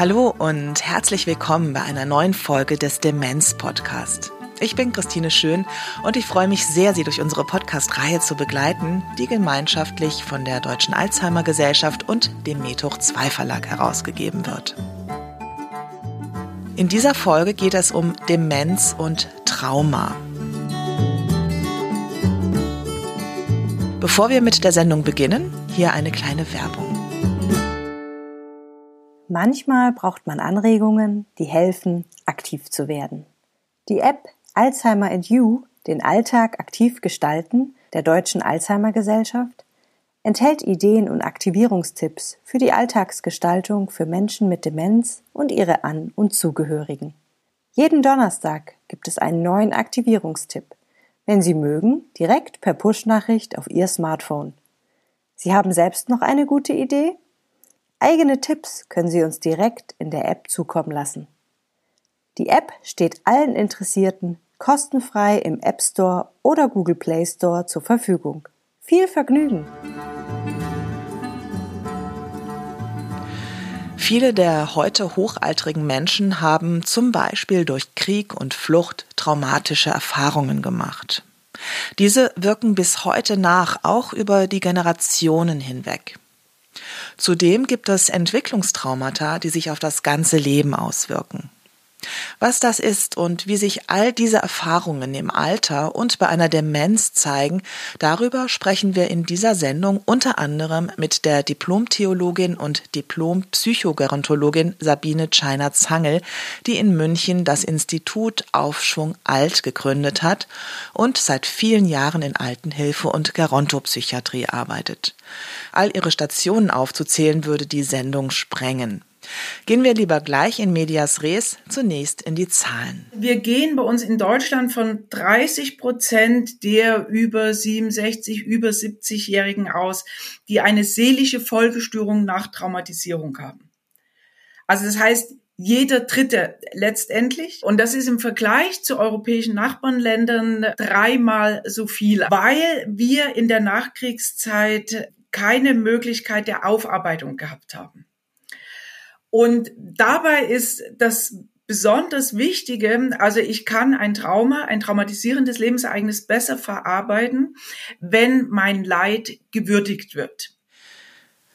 Hallo und herzlich willkommen bei einer neuen Folge des Demenz Podcast. Ich bin Christine Schön und ich freue mich sehr, Sie durch unsere Podcast-Reihe zu begleiten, die gemeinschaftlich von der Deutschen Alzheimer Gesellschaft und dem Methoch 2 Verlag herausgegeben wird. In dieser Folge geht es um Demenz und Trauma. Bevor wir mit der Sendung beginnen, hier eine kleine Werbung. Manchmal braucht man Anregungen, die helfen, aktiv zu werden. Die App Alzheimer and You, den Alltag aktiv gestalten, der Deutschen Alzheimer Gesellschaft, enthält Ideen und Aktivierungstipps für die Alltagsgestaltung für Menschen mit Demenz und ihre An- und Zugehörigen. Jeden Donnerstag gibt es einen neuen Aktivierungstipp. Wenn Sie mögen, direkt per Push-Nachricht auf Ihr Smartphone. Sie haben selbst noch eine gute Idee? Eigene Tipps können Sie uns direkt in der App zukommen lassen. Die App steht allen Interessierten kostenfrei im App Store oder Google Play Store zur Verfügung. Viel Vergnügen! Viele der heute hochaltrigen Menschen haben zum Beispiel durch Krieg und Flucht traumatische Erfahrungen gemacht. Diese wirken bis heute nach, auch über die Generationen hinweg. Zudem gibt es Entwicklungstraumata, die sich auf das ganze Leben auswirken. Was das ist und wie sich all diese Erfahrungen im Alter und bei einer Demenz zeigen, darüber sprechen wir in dieser Sendung unter anderem mit der Diplom-Theologin und Diplom-Psychogerontologin Sabine Scheiner-Zangel, die in München das Institut Aufschwung Alt gegründet hat und seit vielen Jahren in Altenhilfe und Gerontopsychiatrie arbeitet. All ihre Stationen aufzuzählen würde die Sendung sprengen. Gehen wir lieber gleich in Medias Res zunächst in die Zahlen. Wir gehen bei uns in Deutschland von 30 Prozent der über 67, über 70-Jährigen aus, die eine seelische Folgestörung nach Traumatisierung haben. Also das heißt, jeder Dritte letztendlich. Und das ist im Vergleich zu europäischen Nachbarländern dreimal so viel, weil wir in der Nachkriegszeit keine Möglichkeit der Aufarbeitung gehabt haben. Und dabei ist das besonders Wichtige, also ich kann ein Trauma, ein traumatisierendes Lebensereignis besser verarbeiten, wenn mein Leid gewürdigt wird.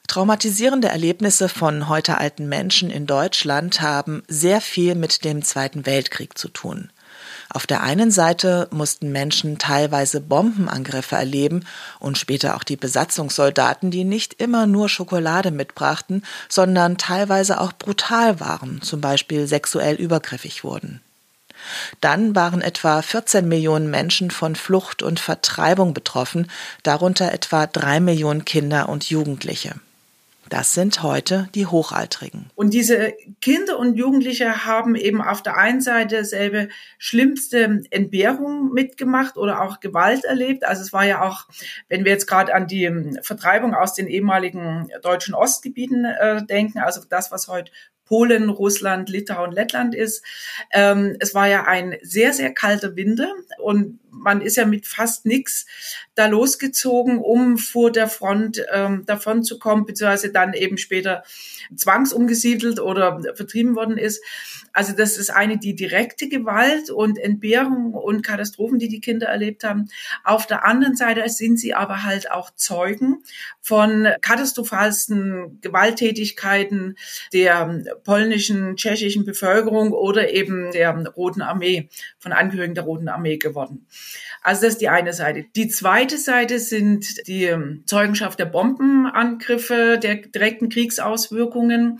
Traumatisierende Erlebnisse von heute alten Menschen in Deutschland haben sehr viel mit dem Zweiten Weltkrieg zu tun. Auf der einen Seite mussten Menschen teilweise Bombenangriffe erleben und später auch die Besatzungssoldaten, die nicht immer nur Schokolade mitbrachten, sondern teilweise auch brutal waren, zum Beispiel sexuell übergriffig wurden. Dann waren etwa 14 Millionen Menschen von Flucht und Vertreibung betroffen, darunter etwa drei Millionen Kinder und Jugendliche. Das sind heute die Hochaltrigen. Und diese Kinder und Jugendliche haben eben auf der einen Seite selbe schlimmste Entbehrung mitgemacht oder auch Gewalt erlebt. Also es war ja auch, wenn wir jetzt gerade an die Vertreibung aus den ehemaligen deutschen Ostgebieten äh, denken, also das, was heute Polen, Russland, Litauen, Lettland ist. Ähm, es war ja ein sehr, sehr kalter Winter und man ist ja mit fast nichts da losgezogen, um vor der Front ähm, davon zu kommen, beziehungsweise dann eben später zwangsumgesiedelt oder vertrieben worden ist. Also das ist eine die direkte Gewalt und Entbehrung und Katastrophen, die die Kinder erlebt haben. Auf der anderen Seite sind sie aber halt auch Zeugen von katastrophalsten Gewalttätigkeiten der polnischen, tschechischen Bevölkerung oder eben der Roten Armee, von Angehörigen der Roten Armee geworden. Also das ist die eine Seite. Die zweite Seite sind die ähm, Zeugenschaft der Bombenangriffe, der direkten Kriegsauswirkungen.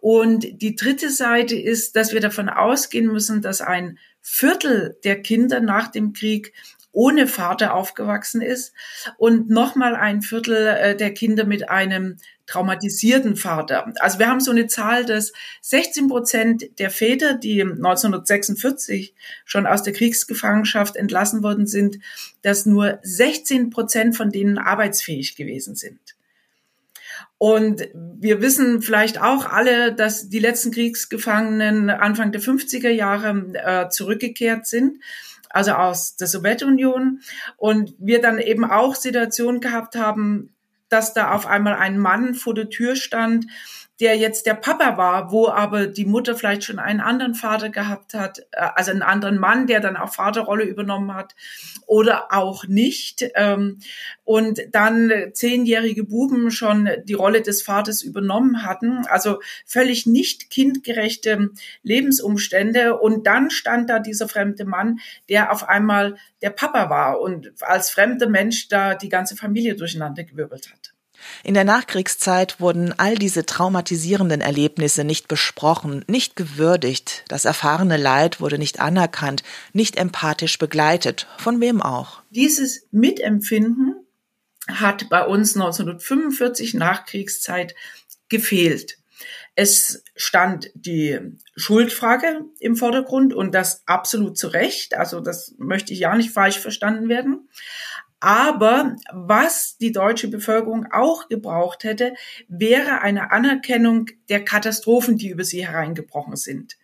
Und die dritte Seite ist, dass wir davon ausgehen müssen, dass ein Viertel der Kinder nach dem Krieg ohne Vater aufgewachsen ist und nochmal ein Viertel äh, der Kinder mit einem traumatisierten Vater. Also wir haben so eine Zahl, dass 16 Prozent der Väter, die 1946 schon aus der Kriegsgefangenschaft entlassen worden sind, dass nur 16 Prozent von denen arbeitsfähig gewesen sind. Und wir wissen vielleicht auch alle, dass die letzten Kriegsgefangenen Anfang der 50er Jahre äh, zurückgekehrt sind. Also aus der Sowjetunion. Und wir dann eben auch Situationen gehabt haben, dass da auf einmal ein Mann vor der Tür stand, der jetzt der Papa war, wo aber die Mutter vielleicht schon einen anderen Vater gehabt hat, äh, also einen anderen Mann, der dann auch Vaterrolle übernommen hat oder auch nicht. Ähm, und dann zehnjährige Buben schon die Rolle des Vaters übernommen hatten, also völlig nicht kindgerechte Lebensumstände. Und dann stand da dieser fremde Mann, der auf einmal der Papa war und als fremder Mensch da die ganze Familie durcheinander gewirbelt hat. In der Nachkriegszeit wurden all diese traumatisierenden Erlebnisse nicht besprochen, nicht gewürdigt, das erfahrene Leid wurde nicht anerkannt, nicht empathisch begleitet, von wem auch. Dieses Mitempfinden hat bei uns 1945 Nachkriegszeit gefehlt. Es stand die Schuldfrage im Vordergrund und das absolut zu Recht. Also das möchte ich ja nicht falsch verstanden werden. Aber was die deutsche Bevölkerung auch gebraucht hätte, wäre eine Anerkennung der Katastrophen, die über sie hereingebrochen sind.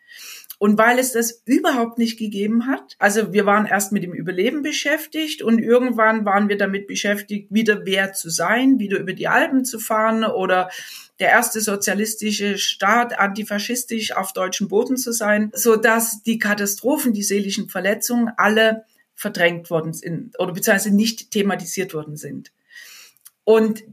Und weil es das überhaupt nicht gegeben hat, also wir waren erst mit dem Überleben beschäftigt und irgendwann waren wir damit beschäftigt, wieder wer zu sein, wieder über die Alpen zu fahren oder der erste sozialistische Staat antifaschistisch auf deutschem Boden zu sein, so dass die Katastrophen, die seelischen Verletzungen alle verdrängt worden sind oder beziehungsweise nicht thematisiert worden sind. Und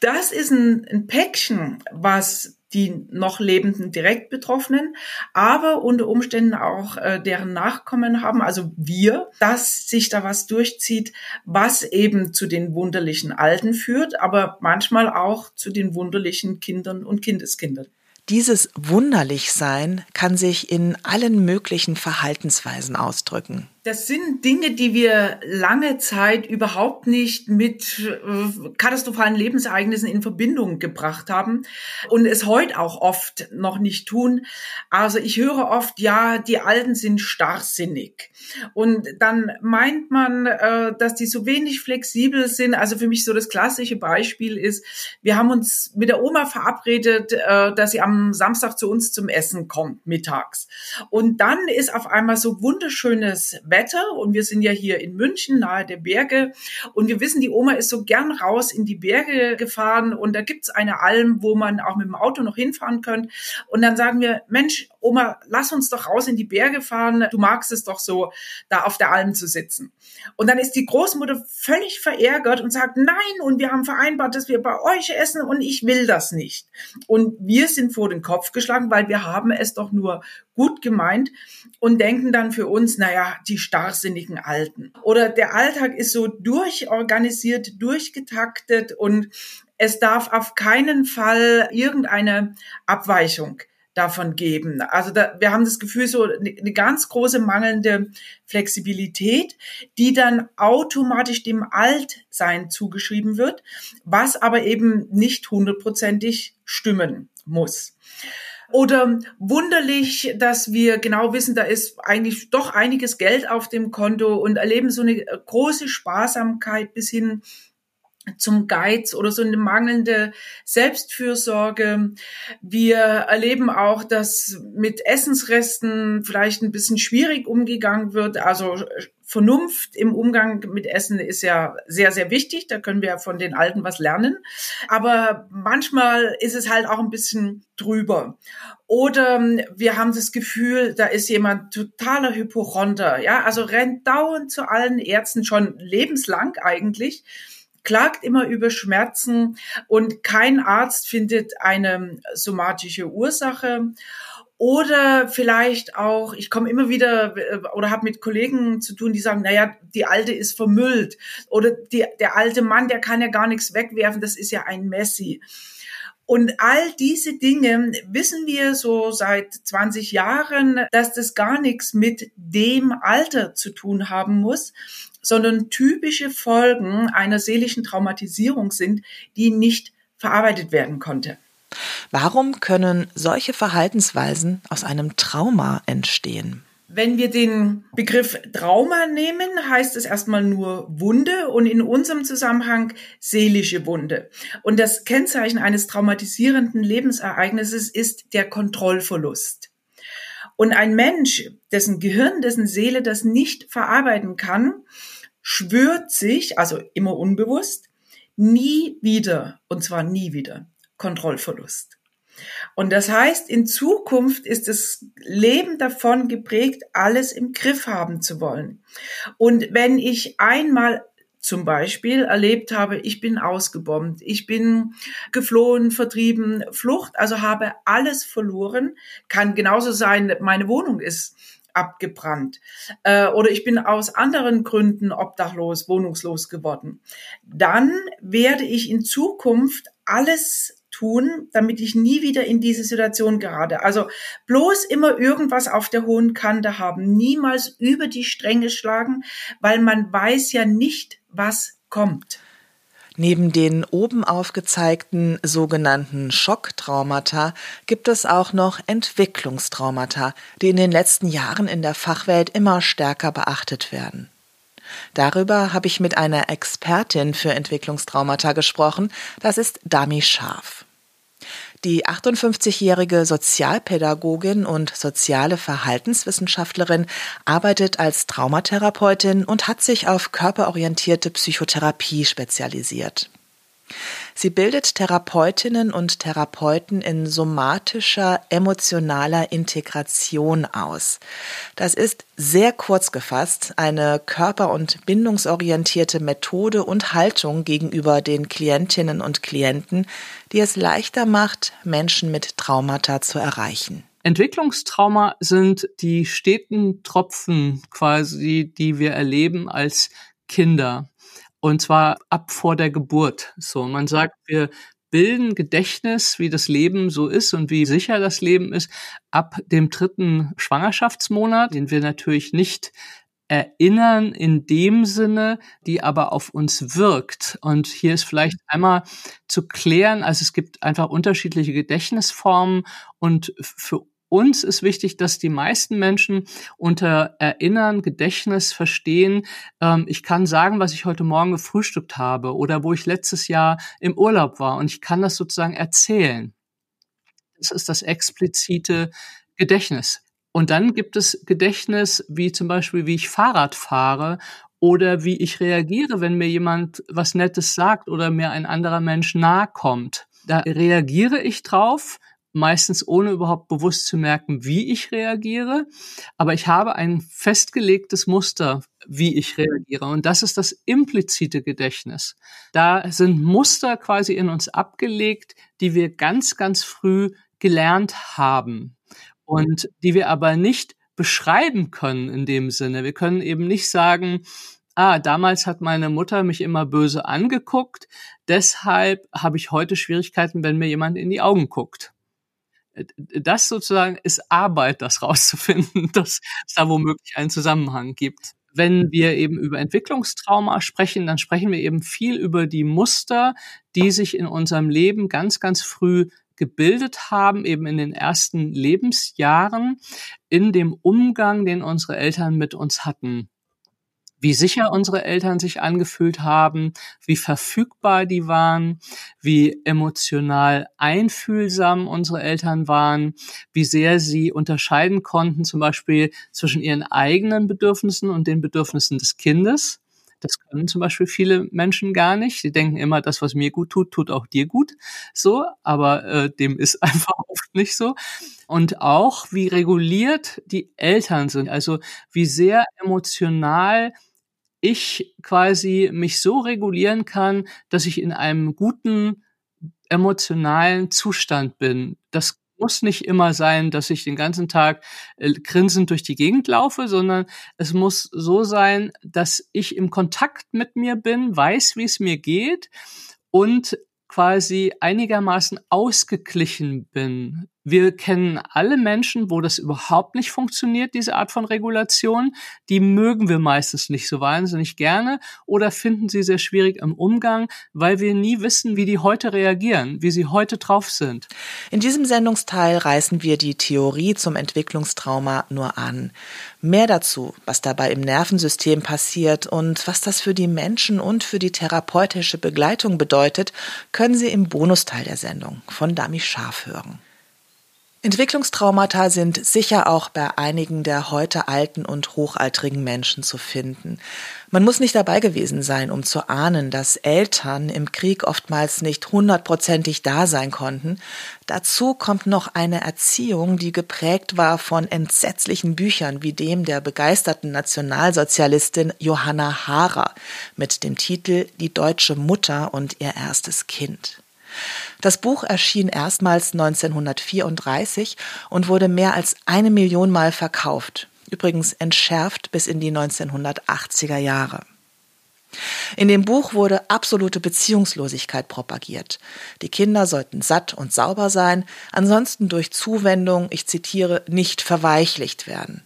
das ist ein, ein Päckchen, was die noch lebenden direkt Betroffenen, aber unter Umständen auch äh, deren Nachkommen haben, also wir, dass sich da was durchzieht, was eben zu den wunderlichen Alten führt, aber manchmal auch zu den wunderlichen Kindern und Kindeskindern. Dieses Wunderlichsein kann sich in allen möglichen Verhaltensweisen ausdrücken. Das sind Dinge, die wir lange Zeit überhaupt nicht mit äh, katastrophalen Lebensereignissen in Verbindung gebracht haben und es heute auch oft noch nicht tun. Also ich höre oft, ja, die Alten sind starrsinnig. Und dann meint man, äh, dass die so wenig flexibel sind. Also für mich so das klassische Beispiel ist, wir haben uns mit der Oma verabredet, äh, dass sie am Samstag zu uns zum Essen kommt, mittags. Und dann ist auf einmal so wunderschönes Wetter und wir sind ja hier in München nahe der Berge und wir wissen, die Oma ist so gern raus in die Berge gefahren und da gibt's eine Alm, wo man auch mit dem Auto noch hinfahren könnte und dann sagen wir, Mensch, Oma, lass uns doch raus in die Berge fahren, du magst es doch so, da auf der Alm zu sitzen. Und dann ist die Großmutter völlig verärgert und sagt, nein, und wir haben vereinbart, dass wir bei euch essen und ich will das nicht. Und wir sind vor den Kopf geschlagen, weil wir haben es doch nur gut gemeint und denken dann für uns, naja, die starrsinnigen Alten. Oder der Alltag ist so durchorganisiert, durchgetaktet und es darf auf keinen Fall irgendeine Abweichung davon geben. Also da, wir haben das Gefühl, so eine, ganz große mangelnde Flexibilität, die dann automatisch dem Altsein zugeschrieben wird, was aber eben nicht hundertprozentig stimmen muss. Oder wunderlich, dass wir genau wissen, da ist eigentlich doch einiges Geld auf dem Konto und erleben so eine große Sparsamkeit bis hin zum Geiz oder so eine mangelnde Selbstfürsorge. Wir erleben auch, dass mit Essensresten vielleicht ein bisschen schwierig umgegangen wird. Also Vernunft im Umgang mit Essen ist ja sehr, sehr wichtig. Da können wir von den Alten was lernen. Aber manchmal ist es halt auch ein bisschen drüber. Oder wir haben das Gefühl, da ist jemand totaler Hypochonder. Ja, also rennt dauernd zu allen Ärzten schon lebenslang eigentlich klagt immer über Schmerzen und kein Arzt findet eine somatische Ursache. Oder vielleicht auch, ich komme immer wieder äh, oder habe mit Kollegen zu tun, die sagen, naja, die Alte ist vermüllt. Oder die, der alte Mann, der kann ja gar nichts wegwerfen, das ist ja ein Messi. Und all diese Dinge wissen wir so seit 20 Jahren, dass das gar nichts mit dem Alter zu tun haben muss, sondern typische Folgen einer seelischen Traumatisierung sind, die nicht verarbeitet werden konnte. Warum können solche Verhaltensweisen aus einem Trauma entstehen? Wenn wir den Begriff Trauma nehmen, heißt es erstmal nur Wunde und in unserem Zusammenhang seelische Wunde. Und das Kennzeichen eines traumatisierenden Lebensereignisses ist der Kontrollverlust. Und ein Mensch, dessen Gehirn, dessen Seele das nicht verarbeiten kann, schwört sich, also immer unbewusst, nie wieder, und zwar nie wieder, Kontrollverlust. Und das heißt, in Zukunft ist das Leben davon geprägt, alles im Griff haben zu wollen. Und wenn ich einmal zum Beispiel erlebt habe, ich bin ausgebombt, ich bin geflohen, vertrieben, Flucht, also habe alles verloren. Kann genauso sein, meine Wohnung ist abgebrannt äh, oder ich bin aus anderen Gründen obdachlos, wohnungslos geworden. Dann werde ich in Zukunft alles tun, damit ich nie wieder in diese Situation gerate. Also bloß immer irgendwas auf der hohen Kante haben, niemals über die Stränge schlagen, weil man weiß ja nicht, was kommt. Neben den oben aufgezeigten sogenannten Schocktraumata gibt es auch noch Entwicklungstraumata, die in den letzten Jahren in der Fachwelt immer stärker beachtet werden. Darüber habe ich mit einer Expertin für Entwicklungstraumata gesprochen, das ist Dami Scharf. Die 58-jährige Sozialpädagogin und soziale Verhaltenswissenschaftlerin arbeitet als Traumatherapeutin und hat sich auf körperorientierte Psychotherapie spezialisiert. Sie bildet Therapeutinnen und Therapeuten in somatischer emotionaler Integration aus. Das ist sehr kurz gefasst eine körper- und bindungsorientierte Methode und Haltung gegenüber den Klientinnen und Klienten, die es leichter macht, Menschen mit Traumata zu erreichen. Entwicklungstrauma sind die steten Tropfen quasi, die wir erleben als Kinder. Und zwar ab vor der Geburt. So, man sagt, wir bilden Gedächtnis, wie das Leben so ist und wie sicher das Leben ist, ab dem dritten Schwangerschaftsmonat, den wir natürlich nicht erinnern in dem Sinne, die aber auf uns wirkt. Und hier ist vielleicht einmal zu klären, also es gibt einfach unterschiedliche Gedächtnisformen und für uns ist wichtig, dass die meisten Menschen unter Erinnern, Gedächtnis verstehen, ähm, ich kann sagen, was ich heute Morgen gefrühstückt habe oder wo ich letztes Jahr im Urlaub war und ich kann das sozusagen erzählen. Das ist das explizite Gedächtnis. Und dann gibt es Gedächtnis, wie zum Beispiel, wie ich Fahrrad fahre oder wie ich reagiere, wenn mir jemand was Nettes sagt oder mir ein anderer Mensch nahe kommt. Da reagiere ich drauf, meistens ohne überhaupt bewusst zu merken, wie ich reagiere. Aber ich habe ein festgelegtes Muster, wie ich reagiere. Und das ist das implizite Gedächtnis. Da sind Muster quasi in uns abgelegt, die wir ganz, ganz früh gelernt haben und die wir aber nicht beschreiben können in dem Sinne. Wir können eben nicht sagen, ah, damals hat meine Mutter mich immer böse angeguckt, deshalb habe ich heute Schwierigkeiten, wenn mir jemand in die Augen guckt das sozusagen ist Arbeit, das rauszufinden, dass es da womöglich einen Zusammenhang gibt. Wenn wir eben über Entwicklungstrauma sprechen, dann sprechen wir eben viel über die Muster, die sich in unserem Leben ganz, ganz früh gebildet haben, eben in den ersten Lebensjahren, in dem Umgang, den unsere Eltern mit uns hatten wie sicher unsere Eltern sich angefühlt haben, wie verfügbar die waren, wie emotional einfühlsam unsere Eltern waren, wie sehr sie unterscheiden konnten, zum Beispiel zwischen ihren eigenen Bedürfnissen und den Bedürfnissen des Kindes. Das können zum Beispiel viele Menschen gar nicht. Sie denken immer, das, was mir gut tut, tut auch dir gut. So, aber äh, dem ist einfach oft nicht so. Und auch, wie reguliert die Eltern sind, also wie sehr emotional ich quasi mich so regulieren kann, dass ich in einem guten emotionalen Zustand bin. Das muss nicht immer sein, dass ich den ganzen Tag äh, grinsend durch die Gegend laufe, sondern es muss so sein, dass ich im Kontakt mit mir bin, weiß, wie es mir geht und quasi einigermaßen ausgeglichen bin. Wir kennen alle Menschen, wo das überhaupt nicht funktioniert, diese Art von Regulation. Die mögen wir meistens nicht so wahnsinnig gerne oder finden sie sehr schwierig im Umgang, weil wir nie wissen, wie die heute reagieren, wie sie heute drauf sind. In diesem Sendungsteil reißen wir die Theorie zum Entwicklungstrauma nur an. Mehr dazu, was dabei im Nervensystem passiert und was das für die Menschen und für die therapeutische Begleitung bedeutet, können Sie im Bonusteil der Sendung von Dami Scharf hören. Entwicklungstraumata sind sicher auch bei einigen der heute alten und hochaltrigen Menschen zu finden. Man muss nicht dabei gewesen sein, um zu ahnen, dass Eltern im Krieg oftmals nicht hundertprozentig da sein konnten. Dazu kommt noch eine Erziehung, die geprägt war von entsetzlichen Büchern wie dem der begeisterten Nationalsozialistin Johanna Haarer mit dem Titel Die deutsche Mutter und ihr erstes Kind. Das Buch erschien erstmals 1934 und wurde mehr als eine Million Mal verkauft, übrigens entschärft bis in die 1980er Jahre. In dem Buch wurde absolute Beziehungslosigkeit propagiert. Die Kinder sollten satt und sauber sein, ansonsten durch Zuwendung, ich zitiere, nicht verweichlicht werden.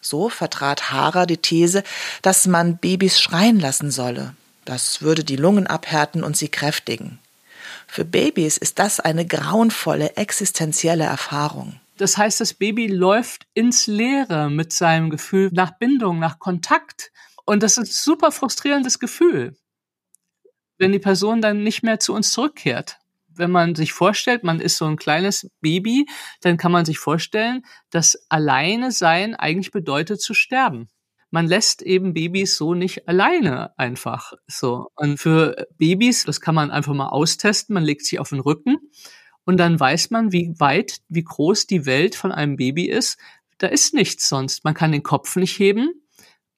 So vertrat Hara die These, dass man Babys schreien lassen solle. Das würde die Lungen abhärten und sie kräftigen. Für Babys ist das eine grauenvolle existenzielle Erfahrung. Das heißt, das Baby läuft ins Leere mit seinem Gefühl nach Bindung, nach Kontakt. Und das ist ein super frustrierendes Gefühl, wenn die Person dann nicht mehr zu uns zurückkehrt. Wenn man sich vorstellt, man ist so ein kleines Baby, dann kann man sich vorstellen, dass alleine sein eigentlich bedeutet zu sterben man lässt eben Babys so nicht alleine einfach so. Und für Babys, das kann man einfach mal austesten, man legt sich auf den Rücken und dann weiß man, wie weit, wie groß die Welt von einem Baby ist. Da ist nichts sonst. Man kann den Kopf nicht heben.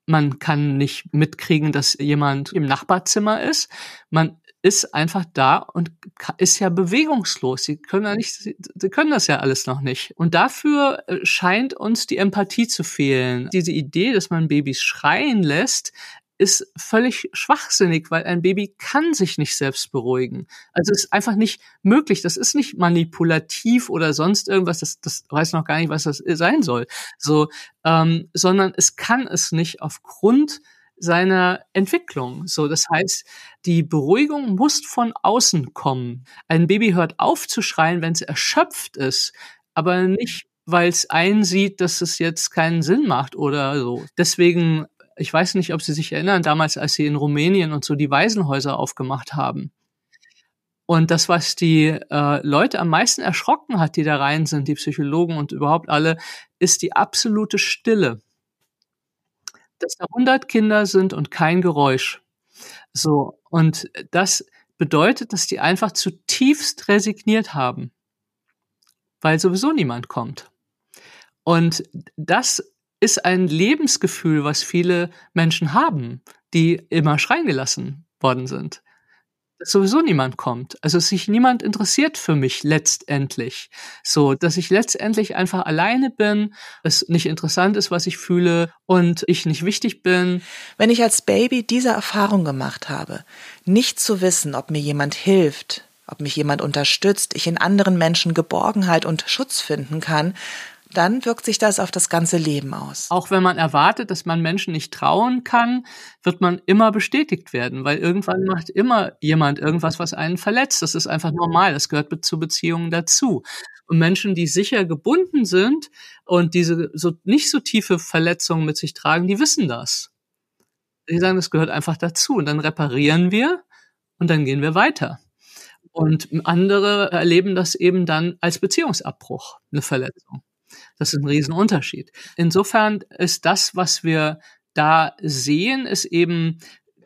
Man kann nicht mitkriegen, dass jemand im Nachbarzimmer ist. Man ist einfach da und ist ja bewegungslos. Sie können ja nicht, sie können das ja alles noch nicht. Und dafür äh, scheint uns die Empathie zu fehlen. Diese Idee, dass man Babys schreien lässt, ist völlig schwachsinnig, weil ein Baby kann sich nicht selbst beruhigen. Also es ist einfach nicht möglich. Das ist nicht manipulativ oder sonst irgendwas. Das, das weiß noch gar nicht, was das sein soll. So, ähm, sondern es kann es nicht aufgrund seiner Entwicklung. So, das heißt, die Beruhigung muss von außen kommen. Ein Baby hört auf zu schreien, wenn es erschöpft ist, aber nicht, weil es einsieht, dass es jetzt keinen Sinn macht oder so. Deswegen, ich weiß nicht, ob Sie sich erinnern, damals, als Sie in Rumänien und so die Waisenhäuser aufgemacht haben. Und das, was die äh, Leute am meisten erschrocken hat, die da rein sind, die Psychologen und überhaupt alle, ist die absolute Stille dass da 100 Kinder sind und kein Geräusch. So. Und das bedeutet, dass die einfach zutiefst resigniert haben, weil sowieso niemand kommt. Und das ist ein Lebensgefühl, was viele Menschen haben, die immer schreien gelassen worden sind sowieso niemand kommt. Also sich niemand interessiert für mich letztendlich. So, dass ich letztendlich einfach alleine bin, es nicht interessant ist, was ich fühle und ich nicht wichtig bin. Wenn ich als Baby diese Erfahrung gemacht habe, nicht zu wissen, ob mir jemand hilft, ob mich jemand unterstützt, ich in anderen Menschen Geborgenheit und Schutz finden kann, dann wirkt sich das auf das ganze Leben aus. Auch wenn man erwartet, dass man Menschen nicht trauen kann, wird man immer bestätigt werden, weil irgendwann macht immer jemand irgendwas, was einen verletzt. Das ist einfach normal. Das gehört zu Beziehungen dazu. Und Menschen, die sicher gebunden sind und diese so nicht so tiefe Verletzungen mit sich tragen, die wissen das. Die sagen, das gehört einfach dazu. Und dann reparieren wir und dann gehen wir weiter. Und andere erleben das eben dann als Beziehungsabbruch, eine Verletzung. Das ist ein Riesenunterschied. Insofern ist das, was wir da sehen, ist eben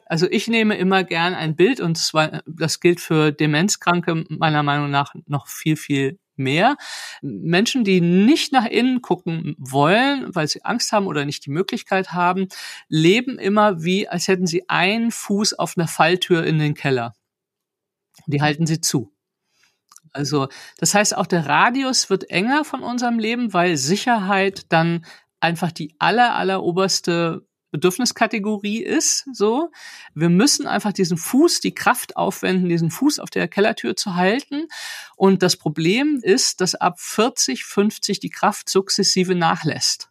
also ich nehme immer gern ein Bild und zwar, das gilt für Demenzkranke meiner Meinung nach noch viel, viel mehr. Menschen, die nicht nach innen gucken wollen, weil sie Angst haben oder nicht die Möglichkeit haben, leben immer wie, als hätten sie einen Fuß auf einer Falltür in den Keller. Die halten sie zu. Also das heißt, auch der Radius wird enger von unserem Leben, weil Sicherheit dann einfach die aller, aller oberste Bedürfniskategorie ist, so. Wir müssen einfach diesen Fuß, die Kraft aufwenden, diesen Fuß auf der Kellertür zu halten. Und das Problem ist, dass ab 40, 50 die Kraft sukzessive nachlässt.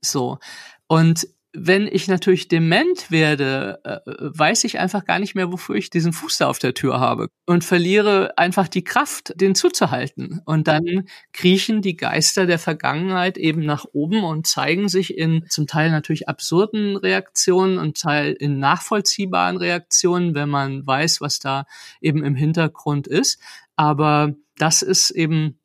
So. Und wenn ich natürlich dement werde, äh, weiß ich einfach gar nicht mehr, wofür ich diesen Fuß da auf der Tür habe und verliere einfach die Kraft, den zuzuhalten. Und dann kriechen die Geister der Vergangenheit eben nach oben und zeigen sich in zum Teil natürlich absurden Reaktionen und Teil in nachvollziehbaren Reaktionen, wenn man weiß, was da eben im Hintergrund ist. Aber das ist eben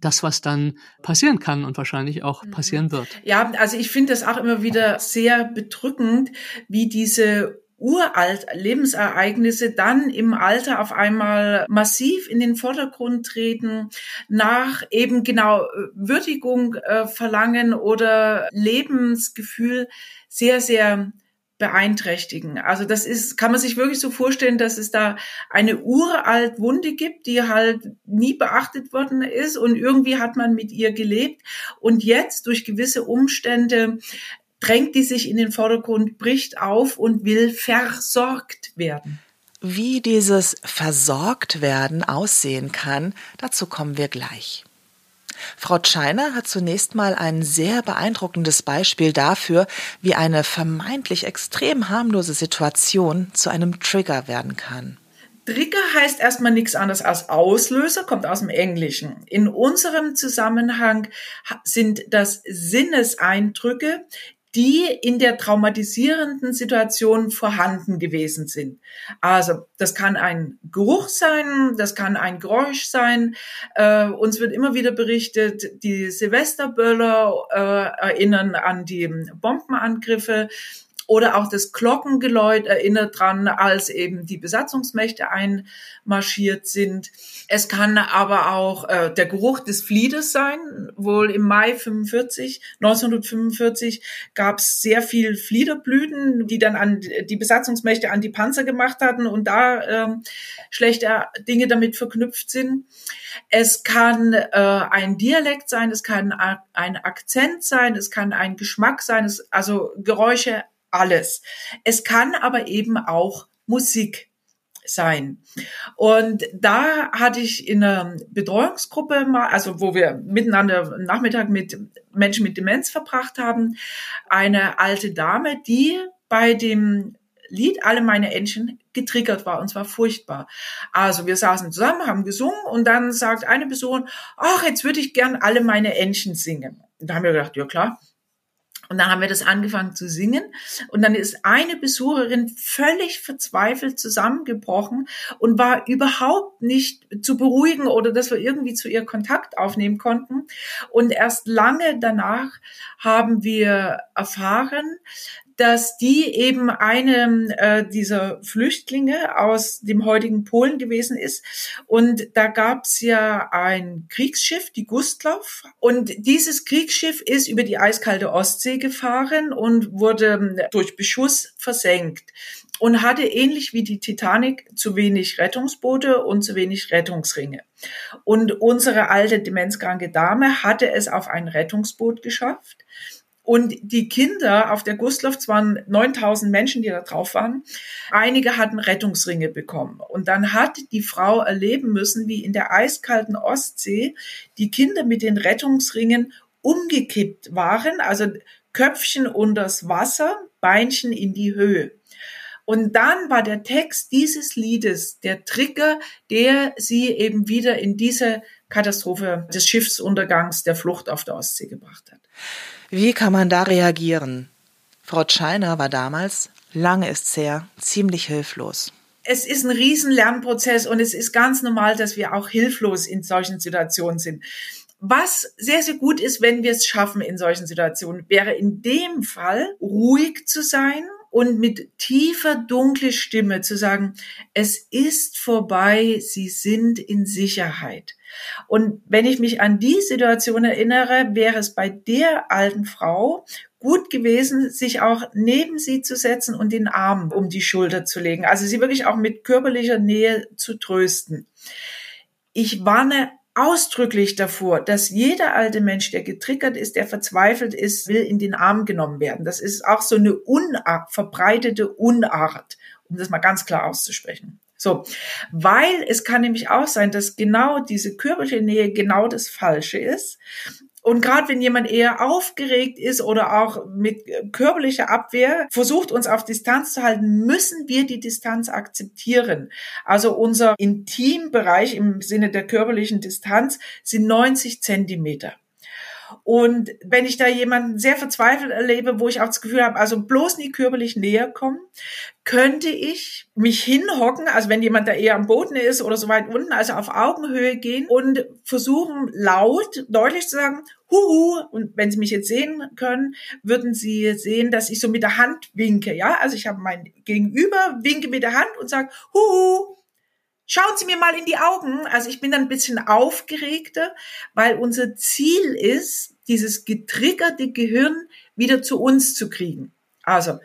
das, was dann passieren kann und wahrscheinlich auch mhm. passieren wird. Ja, also ich finde das auch immer wieder sehr bedrückend, wie diese uralt Lebensereignisse dann im Alter auf einmal massiv in den Vordergrund treten, nach eben genau äh, Würdigung äh, verlangen oder Lebensgefühl sehr, sehr beeinträchtigen. Also das ist, kann man sich wirklich so vorstellen, dass es da eine uralt Wunde gibt, die halt nie beachtet worden ist und irgendwie hat man mit ihr gelebt und jetzt durch gewisse Umstände drängt die sich in den Vordergrund, bricht auf und will versorgt werden. Wie dieses versorgt werden aussehen kann, dazu kommen wir gleich. Frau Scheiner hat zunächst mal ein sehr beeindruckendes Beispiel dafür, wie eine vermeintlich extrem harmlose Situation zu einem Trigger werden kann. Trigger heißt erstmal nichts anderes als Auslöser, kommt aus dem Englischen. In unserem Zusammenhang sind das Sinneseindrücke, die in der traumatisierenden Situation vorhanden gewesen sind. Also das kann ein Geruch sein, das kann ein Geräusch sein. Äh, uns wird immer wieder berichtet, die Silvesterböller äh, erinnern an die Bombenangriffe oder auch das Glockengeläut erinnert dran, als eben die Besatzungsmächte einmarschiert sind. Es kann aber auch äh, der Geruch des Fliedes sein. Wohl im Mai 45, 1945 gab es sehr viel Fliederblüten, die dann an die Besatzungsmächte an die Panzer gemacht hatten und da äh, schlechte Dinge damit verknüpft sind. Es kann äh, ein Dialekt sein, es kann ein Akzent sein, es kann ein Geschmack sein, es, also Geräusche alles. Es kann aber eben auch Musik sein. Und da hatte ich in einer Betreuungsgruppe mal, also wo wir miteinander Nachmittag mit Menschen mit Demenz verbracht haben, eine alte Dame, die bei dem Lied Alle meine Entchen getriggert war und zwar furchtbar. Also wir saßen zusammen, haben gesungen und dann sagt eine Person, ach, jetzt würde ich gern alle meine Entchen singen. Da haben wir gedacht, ja klar, und dann haben wir das angefangen zu singen. Und dann ist eine Besucherin völlig verzweifelt zusammengebrochen und war überhaupt nicht zu beruhigen oder dass wir irgendwie zu ihr Kontakt aufnehmen konnten. Und erst lange danach haben wir erfahren, dass die eben eine äh, dieser Flüchtlinge aus dem heutigen Polen gewesen ist. Und da gab es ja ein Kriegsschiff, die Gustloff. Und dieses Kriegsschiff ist über die eiskalte Ostsee gefahren und wurde ähm, durch Beschuss versenkt und hatte ähnlich wie die Titanic zu wenig Rettungsboote und zu wenig Rettungsringe. Und unsere alte demenzkranke Dame hatte es auf ein Rettungsboot geschafft und die Kinder auf der Gustloff, es waren 9000 Menschen, die da drauf waren, einige hatten Rettungsringe bekommen. Und dann hat die Frau erleben müssen, wie in der eiskalten Ostsee die Kinder mit den Rettungsringen umgekippt waren, also Köpfchen unters Wasser, Beinchen in die Höhe. Und dann war der Text dieses Liedes der Trigger, der sie eben wieder in diese Katastrophe des Schiffsuntergangs der Flucht auf der Ostsee gebracht hat. Wie kann man da reagieren? Frau Scheiner war damals, lange ist's her, ziemlich hilflos. Es ist ein riesen Lernprozess und es ist ganz normal, dass wir auch hilflos in solchen Situationen sind. Was sehr, sehr gut ist, wenn wir es schaffen in solchen Situationen, wäre in dem Fall ruhig zu sein und mit tiefer, dunkler Stimme zu sagen, es ist vorbei, Sie sind in Sicherheit. Und wenn ich mich an die Situation erinnere, wäre es bei der alten Frau gut gewesen, sich auch neben sie zu setzen und den Arm um die Schulter zu legen. Also sie wirklich auch mit körperlicher Nähe zu trösten. Ich warne ausdrücklich davor, dass jeder alte Mensch, der getriggert ist, der verzweifelt ist, will in den Arm genommen werden. Das ist auch so eine Unart, verbreitete Unart, um das mal ganz klar auszusprechen. So, weil es kann nämlich auch sein, dass genau diese körperliche Nähe genau das Falsche ist. Und gerade wenn jemand eher aufgeregt ist oder auch mit körperlicher Abwehr versucht, uns auf Distanz zu halten, müssen wir die Distanz akzeptieren. Also unser Intimbereich im Sinne der körperlichen Distanz sind 90 Zentimeter. Und wenn ich da jemanden sehr verzweifelt erlebe, wo ich auch das Gefühl habe, also bloß nie körperlich näher kommen, könnte ich mich hinhocken, also wenn jemand da eher am Boden ist oder so weit unten, also auf Augenhöhe gehen und versuchen laut, deutlich zu sagen, huhu. Und wenn Sie mich jetzt sehen können, würden Sie sehen, dass ich so mit der Hand winke, ja. Also ich habe mein Gegenüber, winke mit der Hand und sage, huhu. Schauen Sie mir mal in die Augen. Also ich bin dann ein bisschen aufgeregter, weil unser Ziel ist, dieses getriggerte Gehirn wieder zu uns zu kriegen. Also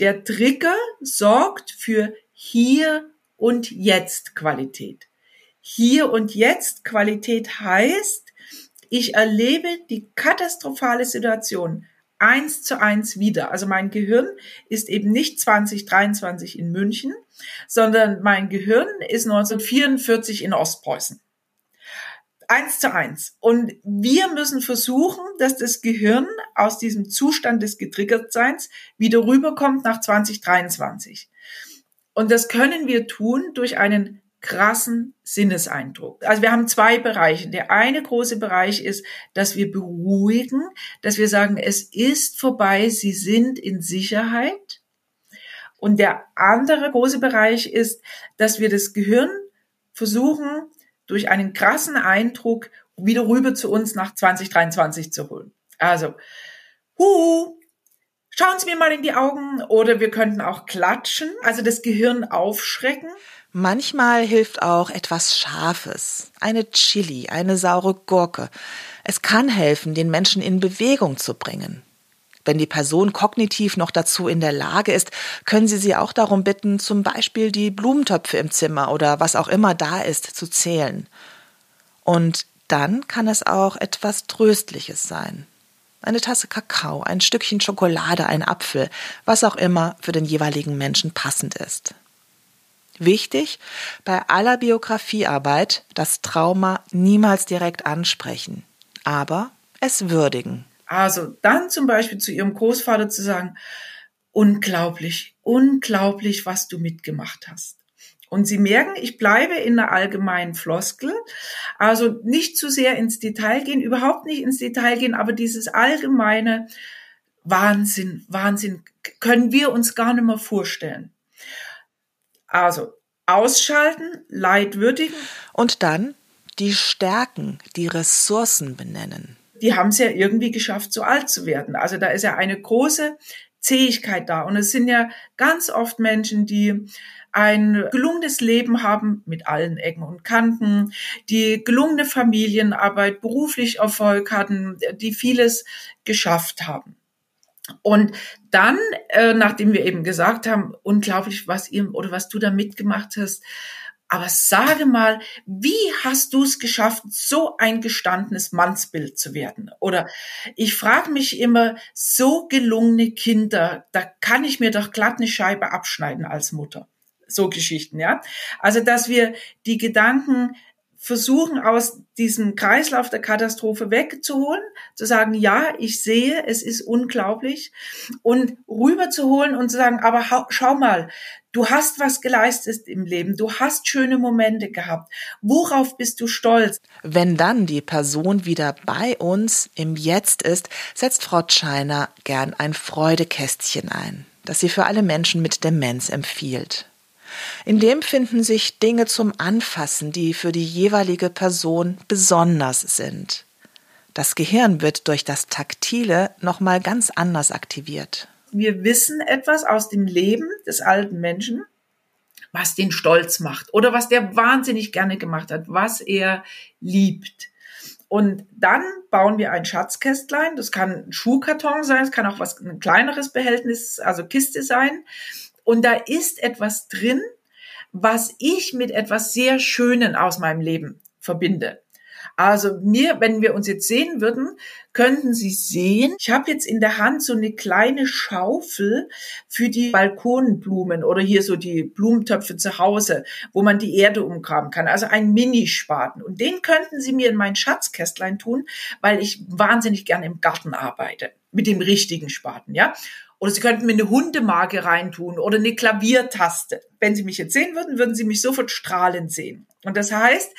der Trigger sorgt für hier und jetzt Qualität. Hier und jetzt Qualität heißt, ich erlebe die katastrophale Situation eins zu eins wieder. Also mein Gehirn ist eben nicht 2023 in München, sondern mein Gehirn ist 1944 in Ostpreußen. Eins zu eins. Und wir müssen versuchen, dass das Gehirn aus diesem Zustand des Getriggertseins wieder rüberkommt nach 2023. Und das können wir tun durch einen krassen Sinneseindruck. Also wir haben zwei Bereiche. Der eine große Bereich ist, dass wir beruhigen, dass wir sagen, es ist vorbei, Sie sind in Sicherheit. Und der andere große Bereich ist, dass wir das Gehirn versuchen, durch einen krassen Eindruck wieder rüber zu uns nach 2023 zu holen. Also, hu, schauen Sie mir mal in die Augen oder wir könnten auch klatschen, also das Gehirn aufschrecken. Manchmal hilft auch etwas Scharfes, eine Chili, eine saure Gurke. Es kann helfen, den Menschen in Bewegung zu bringen. Wenn die Person kognitiv noch dazu in der Lage ist, können Sie sie auch darum bitten, zum Beispiel die Blumentöpfe im Zimmer oder was auch immer da ist, zu zählen. Und dann kann es auch etwas Tröstliches sein. Eine Tasse Kakao, ein Stückchen Schokolade, ein Apfel, was auch immer für den jeweiligen Menschen passend ist. Wichtig, bei aller Biografiearbeit das Trauma niemals direkt ansprechen, aber es würdigen. Also dann zum Beispiel zu ihrem Großvater zu sagen, unglaublich, unglaublich, was du mitgemacht hast. Und Sie merken, ich bleibe in der allgemeinen Floskel, also nicht zu sehr ins Detail gehen, überhaupt nicht ins Detail gehen, aber dieses allgemeine Wahnsinn, Wahnsinn können wir uns gar nicht mehr vorstellen. Also ausschalten, Leid würdigen. Und dann die Stärken, die Ressourcen benennen. Die haben es ja irgendwie geschafft, so alt zu werden. Also da ist ja eine große Zähigkeit da. Und es sind ja ganz oft Menschen, die ein gelungenes Leben haben mit allen Ecken und Kanten, die gelungene Familienarbeit, beruflich Erfolg hatten, die vieles geschafft haben. Und dann, äh, nachdem wir eben gesagt haben, unglaublich, was ihr oder was du da mitgemacht hast, aber sage mal, wie hast du es geschafft, so ein gestandenes Mannsbild zu werden? Oder ich frage mich immer, so gelungene Kinder, da kann ich mir doch glatt eine Scheibe abschneiden als Mutter. So Geschichten, ja. Also, dass wir die Gedanken versuchen, aus diesem Kreislauf der Katastrophe wegzuholen, zu sagen, ja, ich sehe, es ist unglaublich und rüberzuholen und zu sagen, aber schau mal, du hast was geleistet im Leben, du hast schöne Momente gehabt. Worauf bist du stolz? Wenn dann die Person wieder bei uns im Jetzt ist, setzt Frau Scheiner gern ein Freudekästchen ein, das sie für alle Menschen mit Demenz empfiehlt. In dem finden sich Dinge zum Anfassen, die für die jeweilige Person besonders sind. Das Gehirn wird durch das Taktile nochmal ganz anders aktiviert. Wir wissen etwas aus dem Leben des alten Menschen, was den stolz macht oder was der wahnsinnig gerne gemacht hat, was er liebt. Und dann bauen wir ein Schatzkästlein. Das kann ein Schuhkarton sein, es kann auch was ein kleineres Behältnis, also Kiste sein. Und da ist etwas drin, was ich mit etwas sehr Schönen aus meinem Leben verbinde. Also mir, wenn wir uns jetzt sehen würden, könnten Sie sehen, ich habe jetzt in der Hand so eine kleine Schaufel für die Balkonblumen oder hier so die Blumentöpfe zu Hause, wo man die Erde umgraben kann. Also ein Minispaten. Und den könnten Sie mir in mein Schatzkästlein tun, weil ich wahnsinnig gerne im Garten arbeite. Mit dem richtigen Spaten, ja. Oder Sie könnten mir eine Hundemarke reintun oder eine Klaviertaste. Wenn Sie mich jetzt sehen würden, würden Sie mich sofort strahlend sehen. Und das heißt,